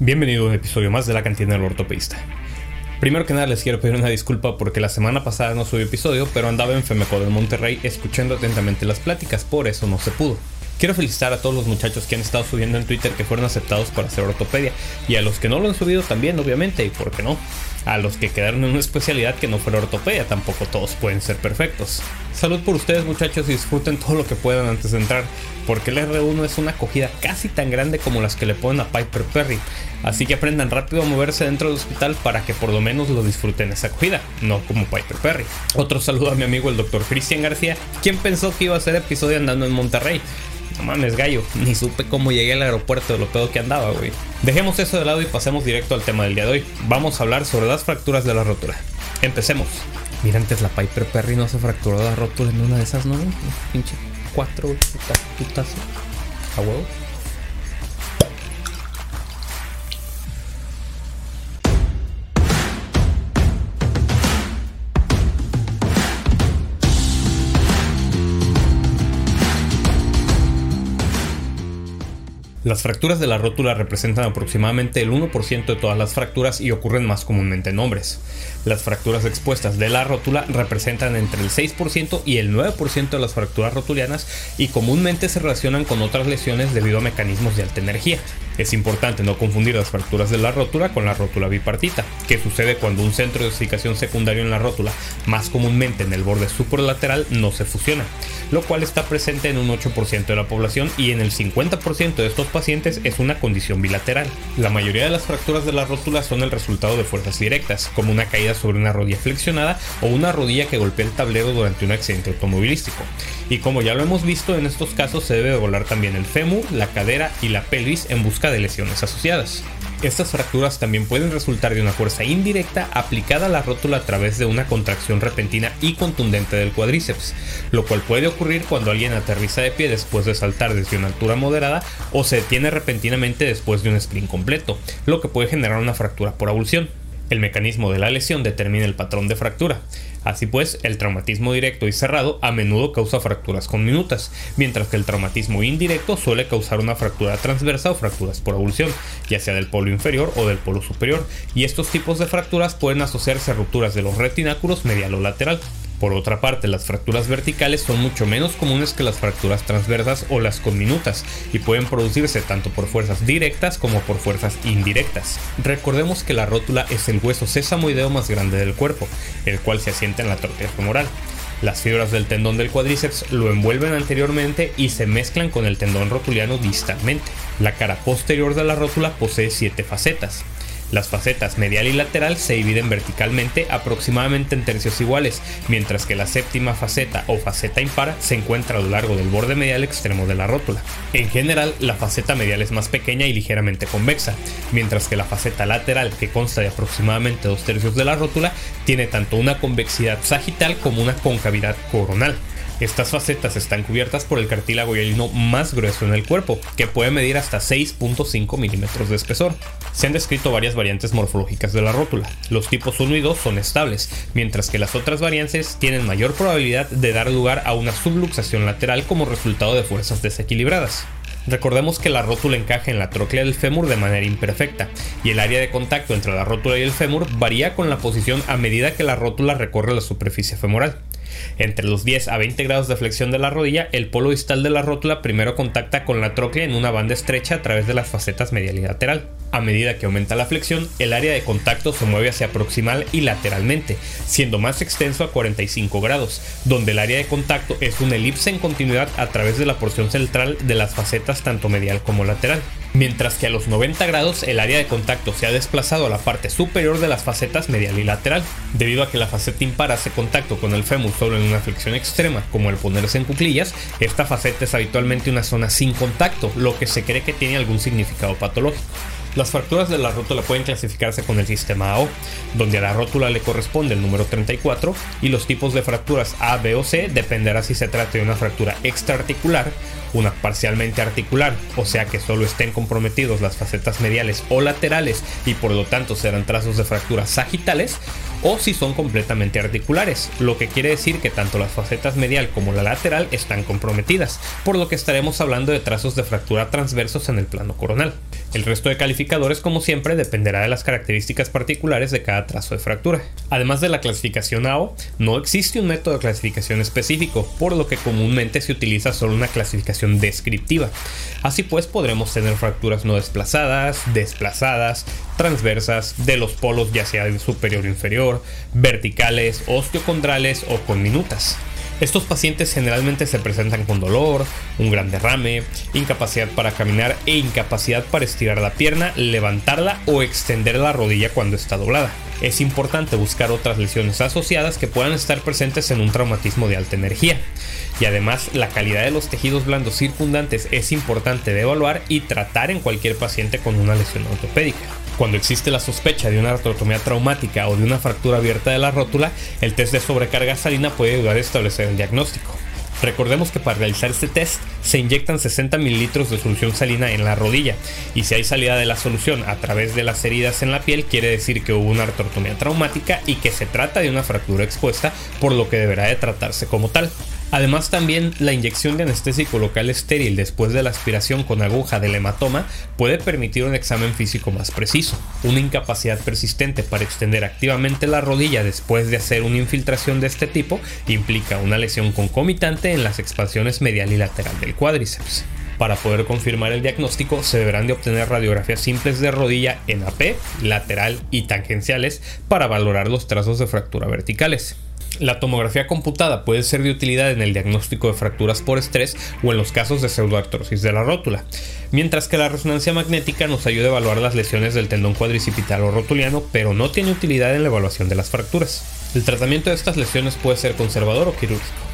Bienvenido a un episodio más de la cantina del ortopedista. Primero que nada les quiero pedir una disculpa porque la semana pasada no subí episodio, pero andaba en Femeco de Monterrey escuchando atentamente las pláticas, por eso no se pudo. Quiero felicitar a todos los muchachos que han estado subiendo en Twitter que fueron aceptados para hacer ortopedia y a los que no lo han subido también, obviamente, y por qué no. A los que quedaron en una especialidad que no fuera ortopedia, tampoco todos pueden ser perfectos. Salud por ustedes muchachos y disfruten todo lo que puedan antes de entrar, porque el R1 es una acogida casi tan grande como las que le ponen a Piper Perry, así que aprendan rápido a moverse dentro del hospital para que por lo menos lo disfruten esa acogida, no como Piper Perry. Otro saludo a mi amigo el doctor Cristian García, quien pensó que iba a hacer episodio andando en Monterrey. No mames, gallo, ni supe cómo llegué al aeropuerto de lo pedo que andaba, güey. Dejemos eso de lado y pasemos directo al tema del día de hoy. Vamos a hablar sobre las fracturas de la rótula. Empecemos. Mira, antes la Piper Perry no se fracturó la rótula en una de esas, ¿no? Pinche cuatro, putazo. A huevo. Las fracturas de la rótula representan aproximadamente el 1% de todas las fracturas y ocurren más comúnmente en hombres. Las fracturas expuestas de la rótula representan entre el 6% y el 9% de las fracturas rotulianas y comúnmente se relacionan con otras lesiones debido a mecanismos de alta energía. Es importante no confundir las fracturas de la rótula con la rótula bipartita, que sucede cuando un centro de osificación secundario en la rótula, más comúnmente en el borde superlateral, no se fusiona, lo cual está presente en un 8% de la población y en el 50% de estos pacientes es una condición bilateral. La mayoría de las fracturas de la rótula son el resultado de fuerzas directas, como una caída sobre una rodilla flexionada o una rodilla que golpea el tablero durante un accidente automovilístico. Y como ya lo hemos visto, en estos casos se debe volar también el fémur, la cadera y la pelvis en busca de lesiones asociadas. Estas fracturas también pueden resultar de una fuerza indirecta aplicada a la rótula a través de una contracción repentina y contundente del cuádriceps, lo cual puede ocurrir cuando alguien aterriza de pie después de saltar desde una altura moderada o se detiene repentinamente después de un sprint completo, lo que puede generar una fractura por abulsión. El mecanismo de la lesión determina el patrón de fractura. Así pues, el traumatismo directo y cerrado a menudo causa fracturas con minutas, mientras que el traumatismo indirecto suele causar una fractura transversa o fracturas por avulsión, ya sea del polo inferior o del polo superior, y estos tipos de fracturas pueden asociarse a rupturas de los retináculos medial o lateral. Por otra parte, las fracturas verticales son mucho menos comunes que las fracturas transversas o las conminutas y pueden producirse tanto por fuerzas directas como por fuerzas indirectas. Recordemos que la rótula es el hueso sesamoideo más grande del cuerpo, el cual se asienta en la tróquea femoral. Las fibras del tendón del cuádriceps lo envuelven anteriormente y se mezclan con el tendón rotuliano distalmente. La cara posterior de la rótula posee siete facetas. Las facetas medial y lateral se dividen verticalmente aproximadamente en tercios iguales, mientras que la séptima faceta o faceta impar se encuentra a lo largo del borde medial extremo de la rótula. En general, la faceta medial es más pequeña y ligeramente convexa, mientras que la faceta lateral, que consta de aproximadamente dos tercios de la rótula, tiene tanto una convexidad sagital como una concavidad coronal. Estas facetas están cubiertas por el cartílago hialino más grueso en el cuerpo, que puede medir hasta 6.5 milímetros de espesor. Se han descrito varias variantes morfológicas de la rótula. Los tipos 1 y 2 son estables, mientras que las otras variantes tienen mayor probabilidad de dar lugar a una subluxación lateral como resultado de fuerzas desequilibradas. Recordemos que la rótula encaja en la tróclea del fémur de manera imperfecta, y el área de contacto entre la rótula y el fémur varía con la posición a medida que la rótula recorre la superficie femoral. Entre los 10 a 20 grados de flexión de la rodilla, el polo distal de la rótula primero contacta con la tróclea en una banda estrecha a través de las facetas medial y lateral. A medida que aumenta la flexión, el área de contacto se mueve hacia proximal y lateralmente, siendo más extenso a 45 grados, donde el área de contacto es una elipse en continuidad a través de la porción central de las facetas tanto medial como lateral mientras que a los 90 grados el área de contacto se ha desplazado a la parte superior de las facetas medial y lateral. Debido a que la faceta impar hace contacto con el fémur solo en una flexión extrema, como el ponerse en cuclillas, esta faceta es habitualmente una zona sin contacto, lo que se cree que tiene algún significado patológico. Las fracturas de la rótula pueden clasificarse con el sistema AO, donde a la rótula le corresponde el número 34 y los tipos de fracturas A, B o C dependerá si se trata de una fractura extraarticular, una parcialmente articular, o sea que solo estén comprometidos las facetas mediales o laterales y por lo tanto serán trazos de fracturas sagitales, o si son completamente articulares, lo que quiere decir que tanto las facetas medial como la lateral están comprometidas, por lo que estaremos hablando de trazos de fractura transversos en el plano coronal. El resto de calificadores, como siempre, dependerá de las características particulares de cada trazo de fractura. Además de la clasificación AO, no existe un método de clasificación específico, por lo que comúnmente se utiliza solo una clasificación descriptiva. Así pues, podremos tener fracturas no desplazadas, desplazadas, transversas, de los polos ya sea de superior o inferior, verticales, osteocondrales o con minutas. Estos pacientes generalmente se presentan con dolor, un gran derrame, incapacidad para caminar e incapacidad para estirar la pierna, levantarla o extender la rodilla cuando está doblada. Es importante buscar otras lesiones asociadas que puedan estar presentes en un traumatismo de alta energía. Y además la calidad de los tejidos blandos circundantes es importante de evaluar y tratar en cualquier paciente con una lesión ortopédica. Cuando existe la sospecha de una artrotomía traumática o de una fractura abierta de la rótula, el test de sobrecarga salina puede ayudar a establecer el diagnóstico. Recordemos que para realizar este test se inyectan 60 mililitros de solución salina en la rodilla y si hay salida de la solución a través de las heridas en la piel quiere decir que hubo una artrotomía traumática y que se trata de una fractura expuesta por lo que deberá de tratarse como tal. Además también la inyección de anestésico local estéril después de la aspiración con aguja del hematoma puede permitir un examen físico más preciso. Una incapacidad persistente para extender activamente la rodilla después de hacer una infiltración de este tipo implica una lesión concomitante en las expansiones medial y lateral del cuádriceps. Para poder confirmar el diagnóstico se deberán de obtener radiografías simples de rodilla en AP, lateral y tangenciales para valorar los trazos de fractura verticales. La tomografía computada puede ser de utilidad en el diagnóstico de fracturas por estrés o en los casos de pseudoartrosis de la rótula, mientras que la resonancia magnética nos ayuda a evaluar las lesiones del tendón cuadricipital o rotuliano, pero no tiene utilidad en la evaluación de las fracturas. El tratamiento de estas lesiones puede ser conservador o quirúrgico.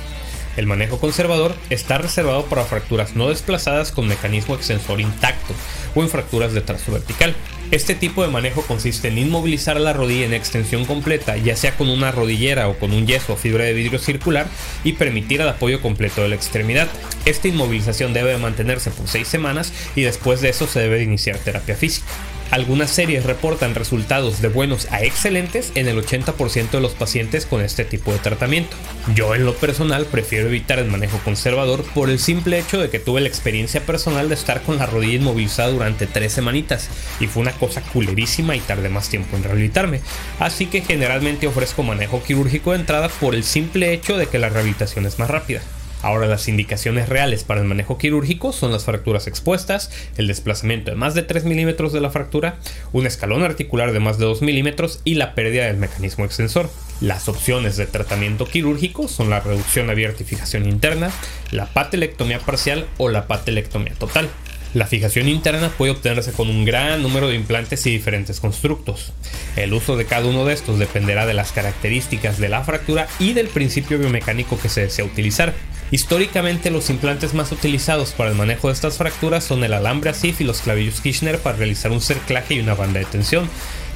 El manejo conservador está reservado para fracturas no desplazadas con mecanismo extensor intacto o en fracturas de trazo vertical. Este tipo de manejo consiste en inmovilizar la rodilla en extensión completa, ya sea con una rodillera o con un yeso o fibra de vidrio circular, y permitir el apoyo completo de la extremidad. Esta inmovilización debe mantenerse por 6 semanas y después de eso se debe iniciar terapia física. Algunas series reportan resultados de buenos a excelentes en el 80% de los pacientes con este tipo de tratamiento. Yo en lo personal prefiero evitar el manejo conservador por el simple hecho de que tuve la experiencia personal de estar con la rodilla inmovilizada durante 3 semanitas y fue una cosa culerísima y tardé más tiempo en rehabilitarme. Así que generalmente ofrezco manejo quirúrgico de entrada por el simple hecho de que la rehabilitación es más rápida. Ahora las indicaciones reales para el manejo quirúrgico son las fracturas expuestas, el desplazamiento de más de 3 milímetros de la fractura, un escalón articular de más de 2 milímetros y la pérdida del mecanismo extensor. Las opciones de tratamiento quirúrgico son la reducción abierta y fijación interna, la patelectomía parcial o la patelectomía total. La fijación interna puede obtenerse con un gran número de implantes y diferentes constructos. El uso de cada uno de estos dependerá de las características de la fractura y del principio biomecánico que se desea utilizar. Históricamente los implantes más utilizados para el manejo de estas fracturas son el alambre ASIF y los clavillos Kirchner para realizar un cerclaje y una banda de tensión,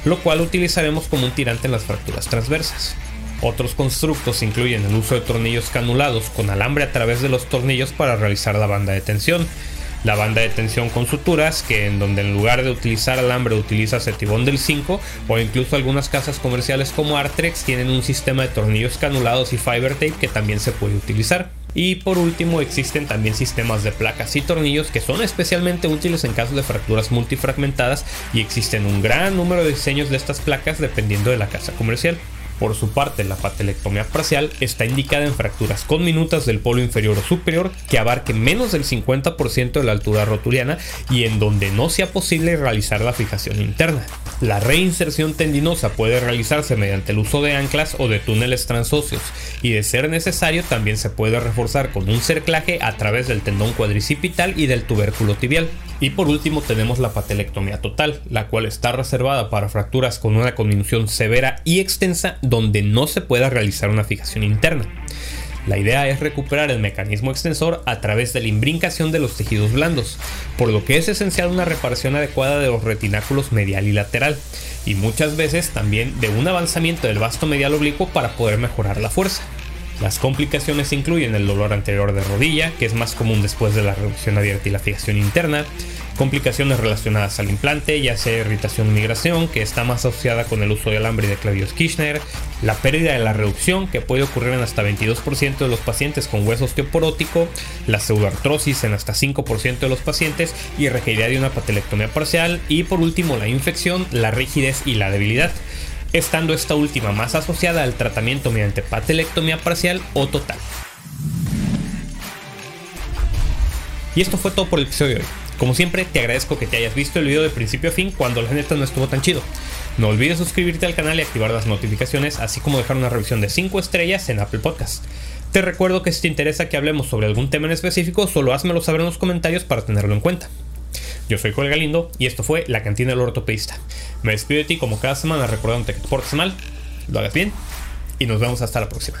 lo cual utilizaremos como un tirante en las fracturas transversas. Otros constructos incluyen el uso de tornillos canulados con alambre a través de los tornillos para realizar la banda de tensión, la banda de tensión con suturas, que en donde en lugar de utilizar alambre utiliza Cetibón del 5, o incluso algunas casas comerciales como Artrex tienen un sistema de tornillos canulados y fiber tape que también se puede utilizar. Y por último existen también sistemas de placas y tornillos que son especialmente útiles en casos de fracturas multifragmentadas y existen un gran número de diseños de estas placas dependiendo de la casa comercial. Por su parte, la patelectomía parcial está indicada en fracturas con minutas del polo inferior o superior que abarquen menos del 50% de la altura rotuliana y en donde no sea posible realizar la fijación interna. La reinserción tendinosa puede realizarse mediante el uso de anclas o de túneles transóseos y de ser necesario también se puede reforzar con un cerclaje a través del tendón cuadricipital y del tubérculo tibial. Y por último tenemos la patelectomía total, la cual está reservada para fracturas con una conminución severa y extensa donde no se pueda realizar una fijación interna. La idea es recuperar el mecanismo extensor a través de la imbrincación de los tejidos blandos, por lo que es esencial una reparación adecuada de los retináculos medial y lateral, y muchas veces también de un avanzamiento del vasto medial oblicuo para poder mejorar la fuerza. Las complicaciones incluyen el dolor anterior de rodilla, que es más común después de la reducción abierta y la fijación interna, complicaciones relacionadas al implante, ya sea irritación o migración, que está más asociada con el uso de alambre de Clavius Kirchner, la pérdida de la reducción, que puede ocurrir en hasta 22% de los pacientes con hueso osteoporótico, la pseudoartrosis en hasta 5% de los pacientes y requeriría de una patelectomía parcial, y por último la infección, la rigidez y la debilidad estando esta última más asociada al tratamiento mediante patelectomía parcial o total. Y esto fue todo por el episodio de hoy. Como siempre, te agradezco que te hayas visto el video de principio a fin cuando la neta no estuvo tan chido. No olvides suscribirte al canal y activar las notificaciones, así como dejar una revisión de 5 estrellas en Apple Podcast. Te recuerdo que si te interesa que hablemos sobre algún tema en específico, solo házmelo saber en los comentarios para tenerlo en cuenta. Yo soy Joel Galindo y esto fue La Cantina del Ortopedista. Me despido de ti como cada semana recordándote que te portes mal, lo hagas bien y nos vemos hasta la próxima.